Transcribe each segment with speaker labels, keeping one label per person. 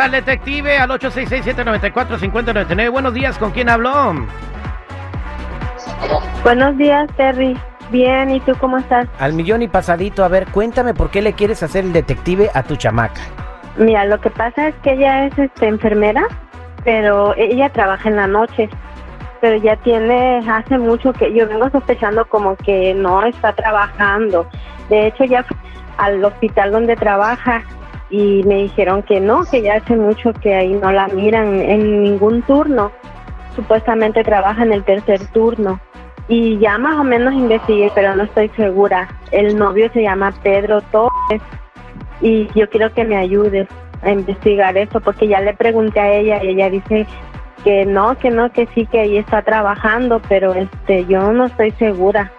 Speaker 1: Al detective al 866-794-5099. Buenos días, ¿con quién habló?
Speaker 2: Buenos días, Terry. Bien, ¿y tú cómo estás?
Speaker 1: Al millón y pasadito, a ver, cuéntame por qué le quieres hacer el detective a tu chamaca.
Speaker 2: Mira, lo que pasa es que ella es este, enfermera, pero ella trabaja en la noche. Pero ya tiene, hace mucho que yo vengo sospechando como que no está trabajando. De hecho, ya al hospital donde trabaja y me dijeron que no, que ya hace mucho que ahí no la miran en ningún turno. Supuestamente trabaja en el tercer turno. Y ya más o menos investigué, pero no estoy segura. El novio se llama Pedro Torres y yo quiero que me ayudes a investigar eso porque ya le pregunté a ella y ella dice que no, que no, que sí, que ahí está trabajando, pero este, yo no estoy segura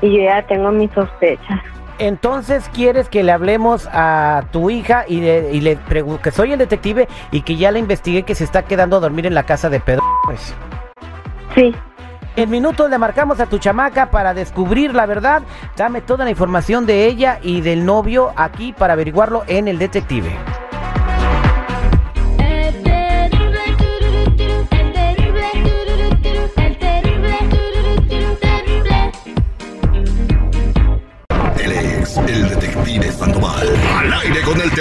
Speaker 2: y yo ya tengo mis sospechas.
Speaker 1: Entonces quieres que le hablemos a tu hija y le, y le pregunto que soy el detective y que ya le investigué que se está quedando a dormir en la casa de Pedro. Pues.
Speaker 2: Sí,
Speaker 1: En minutos le marcamos a tu chamaca para descubrir la verdad. Dame toda la información de ella y del novio aquí para averiguarlo en el detective.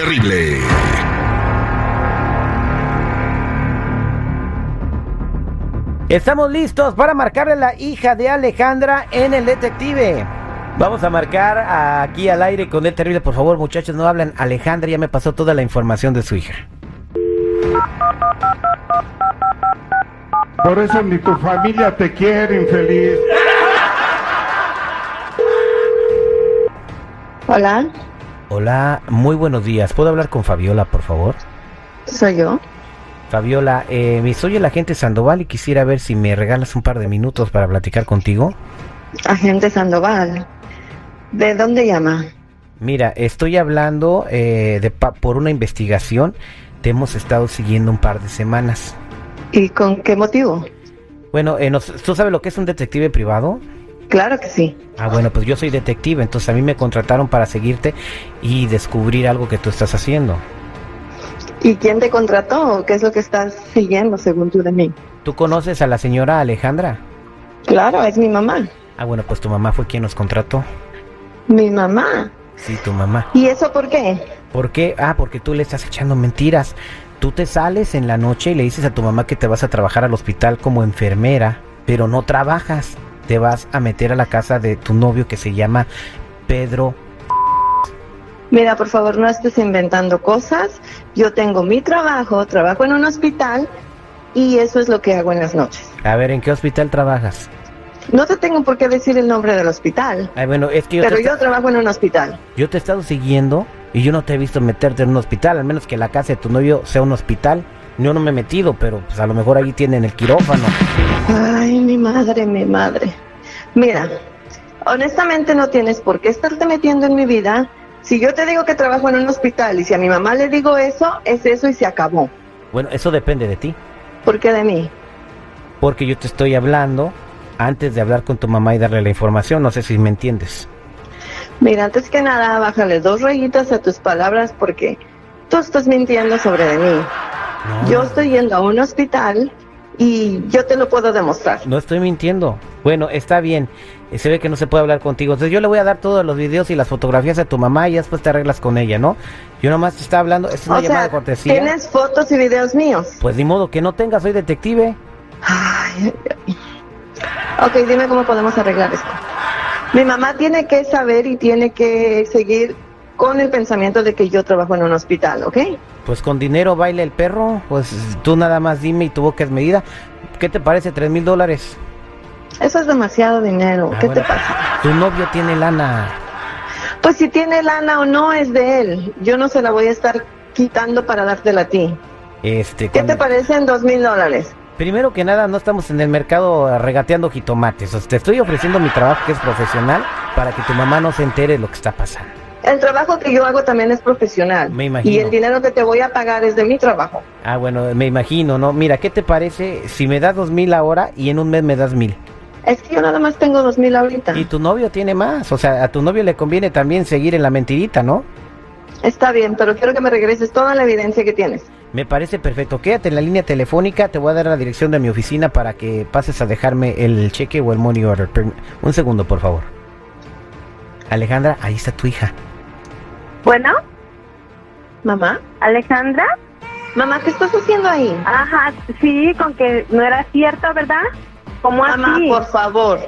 Speaker 3: Terrible.
Speaker 1: Estamos listos para marcarle a la hija de Alejandra en el detective. Vamos a marcar aquí al aire con el terrible. Por favor, muchachos, no hablan. Alejandra ya me pasó toda la información de su hija.
Speaker 4: Por eso ni tu familia te quiere, infeliz.
Speaker 5: Hola,
Speaker 1: Hola, muy buenos días. ¿Puedo hablar con Fabiola, por favor?
Speaker 5: soy yo.
Speaker 1: Fabiola, eh, me soy el agente Sandoval y quisiera ver si me regalas un par de minutos para platicar contigo.
Speaker 5: Agente Sandoval. ¿De dónde llama?
Speaker 1: Mira, estoy hablando eh, de pa- por una investigación. Te hemos estado siguiendo un par de semanas.
Speaker 5: ¿Y con qué motivo?
Speaker 1: Bueno, eh, nos- ¿tú sabes lo que es un detective privado?
Speaker 5: Claro que sí.
Speaker 1: Ah, bueno, pues yo soy detective, entonces a mí me contrataron para seguirte y descubrir algo que tú estás haciendo.
Speaker 5: ¿Y quién te contrató? ¿Qué es lo que estás siguiendo según tú de mí?
Speaker 1: ¿Tú conoces a la señora Alejandra?
Speaker 5: Claro, es mi mamá.
Speaker 1: Ah, bueno, pues tu mamá fue quien nos contrató.
Speaker 5: Mi mamá.
Speaker 1: Sí, tu mamá.
Speaker 5: ¿Y eso por qué?
Speaker 1: ¿Por qué? Ah, porque tú le estás echando mentiras. Tú te sales en la noche y le dices a tu mamá que te vas a trabajar al hospital como enfermera, pero no trabajas. Te vas a meter a la casa de tu novio que se llama Pedro.
Speaker 5: Mira, por favor, no estés inventando cosas. Yo tengo mi trabajo, trabajo en un hospital y eso es lo que hago en las noches.
Speaker 1: A ver, ¿en qué hospital trabajas?
Speaker 5: No te tengo por qué decir el nombre del hospital,
Speaker 1: Ay, bueno, es que yo,
Speaker 5: pero yo trabajo en un hospital.
Speaker 1: yo te he estado siguiendo y yo no te he visto meterte en un hospital, al menos que la casa de tu novio sea un hospital. Yo no me he metido, pero pues a lo mejor ahí tienen el quirófano.
Speaker 5: Ay, mi madre, mi madre. Mira, honestamente no tienes por qué estarte metiendo en mi vida. Si yo te digo que trabajo en un hospital y si a mi mamá le digo eso, es eso y se acabó.
Speaker 1: Bueno, eso depende de ti,
Speaker 5: ¿Por qué de mí?
Speaker 1: porque yo te estoy hablando antes de hablar con tu mamá y darle la información, no sé si me entiendes.
Speaker 5: Mira, antes que nada, bájale dos rayitas a tus palabras porque tú estás mintiendo sobre de mí.
Speaker 1: No.
Speaker 5: Yo estoy yendo a un hospital y yo te lo puedo demostrar.
Speaker 1: No estoy mintiendo. Bueno, está bien. Eh, Se ve que no se puede hablar contigo. Entonces yo le voy a dar todos los videos y las fotografías a tu mamá y después te arreglas con ella, ¿no? Yo nomás te estaba hablando. Es una
Speaker 5: O
Speaker 1: llamada
Speaker 5: sea,
Speaker 1: de cortesía.
Speaker 5: tienes fotos y videos míos.
Speaker 1: Pues ni modo que no tenga, soy detective.
Speaker 5: Ay, ay, ay. Ok, dime cómo podemos arreglar esto. Mi mamá tiene que saber y tiene que seguir con el pensamiento de que yo trabajo en un hospital, ¿ok?
Speaker 1: Pues con dinero baila el perro. Pues tú nada más dime y tu boca es medida. ¿Qué te parece? ¿Tres mil dólares?
Speaker 5: Eso es demasiado dinero.
Speaker 1: Ah,
Speaker 5: ¿Qué
Speaker 1: bueno.
Speaker 5: te pasa?
Speaker 1: Tu novio tiene lana.
Speaker 5: Pues si tiene lana o no es de él. Yo no se la voy a estar quitando para dártela a ti.
Speaker 1: Este,
Speaker 5: ¿Qué
Speaker 1: cuando-
Speaker 5: te parecen dos mil dólares?
Speaker 1: Primero que nada, no estamos en el mercado regateando jitomates. O sea, te estoy ofreciendo mi trabajo que es profesional para que tu mamá no se entere de lo que está pasando.
Speaker 5: El trabajo que yo hago también es profesional.
Speaker 1: Me imagino.
Speaker 5: Y el dinero que te voy a pagar es de mi trabajo.
Speaker 1: Ah, bueno, me imagino, ¿no? Mira, ¿qué te parece si me das dos mil ahora y en un mes me das mil?
Speaker 5: Es que yo nada más tengo dos mil ahorita.
Speaker 1: Y tu novio tiene más, o sea, a tu novio le conviene también seguir en la mentirita, ¿no?
Speaker 5: Está bien, pero quiero que me regreses toda la evidencia que tienes.
Speaker 1: Me parece perfecto. Quédate en la línea telefónica. Te voy a dar la dirección de mi oficina para que pases a dejarme el cheque o el money order. Un segundo, por favor. Alejandra, ahí está tu hija.
Speaker 2: Bueno,
Speaker 5: Mamá,
Speaker 2: Alejandra.
Speaker 5: mamá, ¿qué estás haciendo ahí?
Speaker 2: Ajá, sí, con que no era cierto, ¿verdad? ¿Cómo
Speaker 5: Mamá,
Speaker 2: así?
Speaker 5: por favor.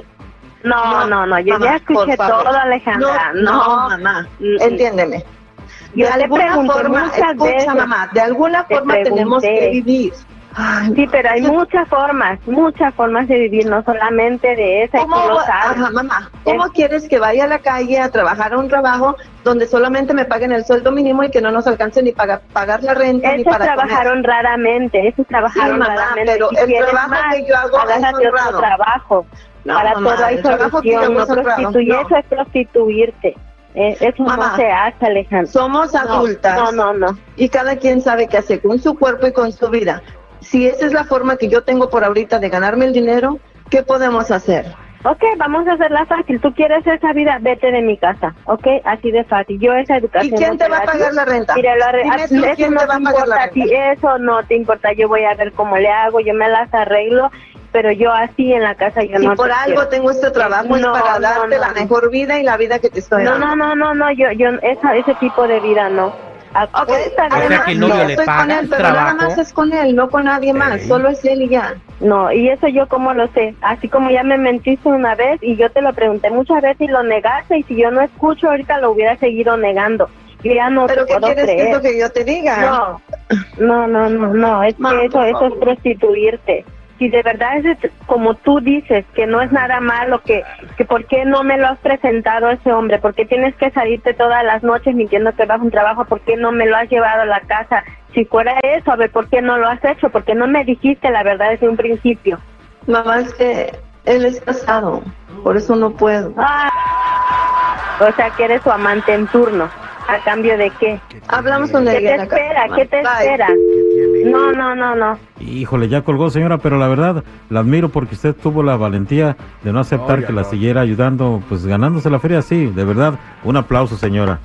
Speaker 2: No, no, no, yo
Speaker 5: mamá,
Speaker 2: ya escuché todo, Alejandra.
Speaker 5: No, no, mamá,
Speaker 2: Mm,
Speaker 5: entiéndeme.
Speaker 2: Yo
Speaker 5: de alguna
Speaker 2: pregunté
Speaker 5: forma, escucha,
Speaker 2: veces.
Speaker 5: mamá, de alguna
Speaker 2: Te
Speaker 5: forma tenemos que vivir. Ay,
Speaker 2: Sí, pero hay muchas formas, muchas formas de vivir, no solamente de esa, y
Speaker 5: ¿Cómo,
Speaker 2: lo
Speaker 5: ajá, mamá, ¿cómo
Speaker 2: Es-
Speaker 5: quieres que vaya a la calle a trabajar a un trabajo donde solamente me paguen el sueldo mínimo y que no nos alcance ni para pagar la renta ni
Speaker 2: Esos
Speaker 5: para comer?
Speaker 2: trabajaron raramente, esos trabajaron
Speaker 5: Sí, mamá,
Speaker 2: raramente.
Speaker 5: pero
Speaker 2: si
Speaker 5: el trabajo
Speaker 2: más,
Speaker 5: que yo hago es
Speaker 2: otro trabajo.
Speaker 5: No,
Speaker 2: Para
Speaker 5: mamá,
Speaker 2: todo hay solución, no prostituir,
Speaker 5: No.
Speaker 2: eso es prostituirte. Eh, eso
Speaker 5: Mamá,
Speaker 2: no se hace, Alejandra.
Speaker 5: Somos
Speaker 2: No,
Speaker 5: adultas.
Speaker 2: No, no, no.
Speaker 5: y cada quien sabe qué hacer con su cuerpo y con su vida. Si esa es la forma que yo tengo por ahorita de ganarme el dinero, ¿qué podemos hacer?
Speaker 2: Ok, vamos a hacerla fácil. Tú quieres esa vida, vete de mi casa. Ok, así de fácil. Yo esa educación.
Speaker 5: ¿Y quién te va a
Speaker 2: la
Speaker 5: pagar la renta?
Speaker 2: Mira,
Speaker 5: Dime
Speaker 2: ah,
Speaker 5: tú,
Speaker 2: eso
Speaker 5: ¿quién
Speaker 2: no
Speaker 5: te va a pagar la renta?
Speaker 2: eso no te importa. Yo voy a ver cómo le hago, yo me las arreglo, pero yo así en la casa yo
Speaker 5: Si
Speaker 2: no
Speaker 5: por
Speaker 2: te
Speaker 5: algo
Speaker 2: quiero.
Speaker 5: tengo este trabajo es para darte
Speaker 2: no,
Speaker 5: la mejor vida y la vida que te estoy
Speaker 2: No,
Speaker 5: dando.
Speaker 2: no, no, no, no, yo, yo, esa, ese tipo de vida no. Ah,
Speaker 5: Ok,
Speaker 2: está bien,
Speaker 1: O sea que el novio
Speaker 5: no,
Speaker 1: le paga
Speaker 5: él, pero nada
Speaker 1: trabajo.
Speaker 5: más es con él, no con nadie más,
Speaker 1: Ey.
Speaker 5: solo es él y ya.
Speaker 2: No, y eso yo como lo sé, así como ya me mentiste una vez y yo te lo pregunté muchas veces y lo negaste y si yo no escucho ahorita lo hubiera seguido negando. Yo ya no
Speaker 5: ¿Pero
Speaker 2: te
Speaker 5: qué
Speaker 2: puedo
Speaker 5: quieres
Speaker 2: creer.
Speaker 5: que yo te diga?
Speaker 2: No, no, no, no, no, es
Speaker 5: Mam,
Speaker 2: que eso, eso es prostituirte. Si de verdad es como tú dices, que no es nada malo, que, que por qué no me lo has presentado a ese hombre, por qué tienes que salirte todas las noches mintiendo que vas a un trabajo, por qué no me lo has llevado a la casa. Si fuera eso, a ver, ¿por qué no lo has hecho? ¿Por qué no me dijiste la verdad desde un principio?
Speaker 5: Mamá, es que él es casado, por eso no puedo.
Speaker 2: Ah, o sea, que eres su amante en turno. ¿A cambio de qué?
Speaker 5: Hablamos con
Speaker 2: ¿Qué
Speaker 5: él
Speaker 2: te espera? ¿Qué te
Speaker 5: Bye.
Speaker 2: espera? No, no, no, no.
Speaker 6: Híjole, ya colgó señora, pero la verdad la admiro porque usted tuvo la valentía de no aceptar que la siguiera ayudando, pues ganándose la feria, sí, de verdad, un aplauso señora.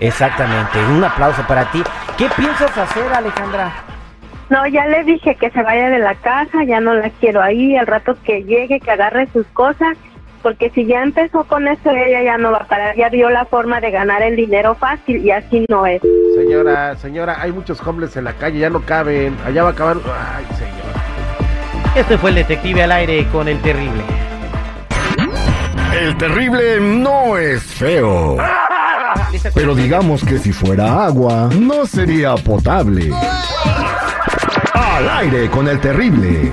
Speaker 1: Exactamente. Un aplauso para ti. ¿Qué piensas hacer, Alejandra?
Speaker 2: No, ya le dije que se vaya de la casa, ya no la quiero ahí, al rato que llegue, que agarre sus cosas, porque si ya empezó con eso, ella ya no va a parar, ya vio la forma de ganar el dinero fácil y así no es.
Speaker 4: Señora, señora, hay muchos hombres en la calle, ya no caben. Allá va a acabar. Ay, señor.
Speaker 1: Este fue el detective al aire con el terrible.
Speaker 7: El terrible no es feo. Pero digamos que si fuera agua, no sería potable. Al aire con el terrible.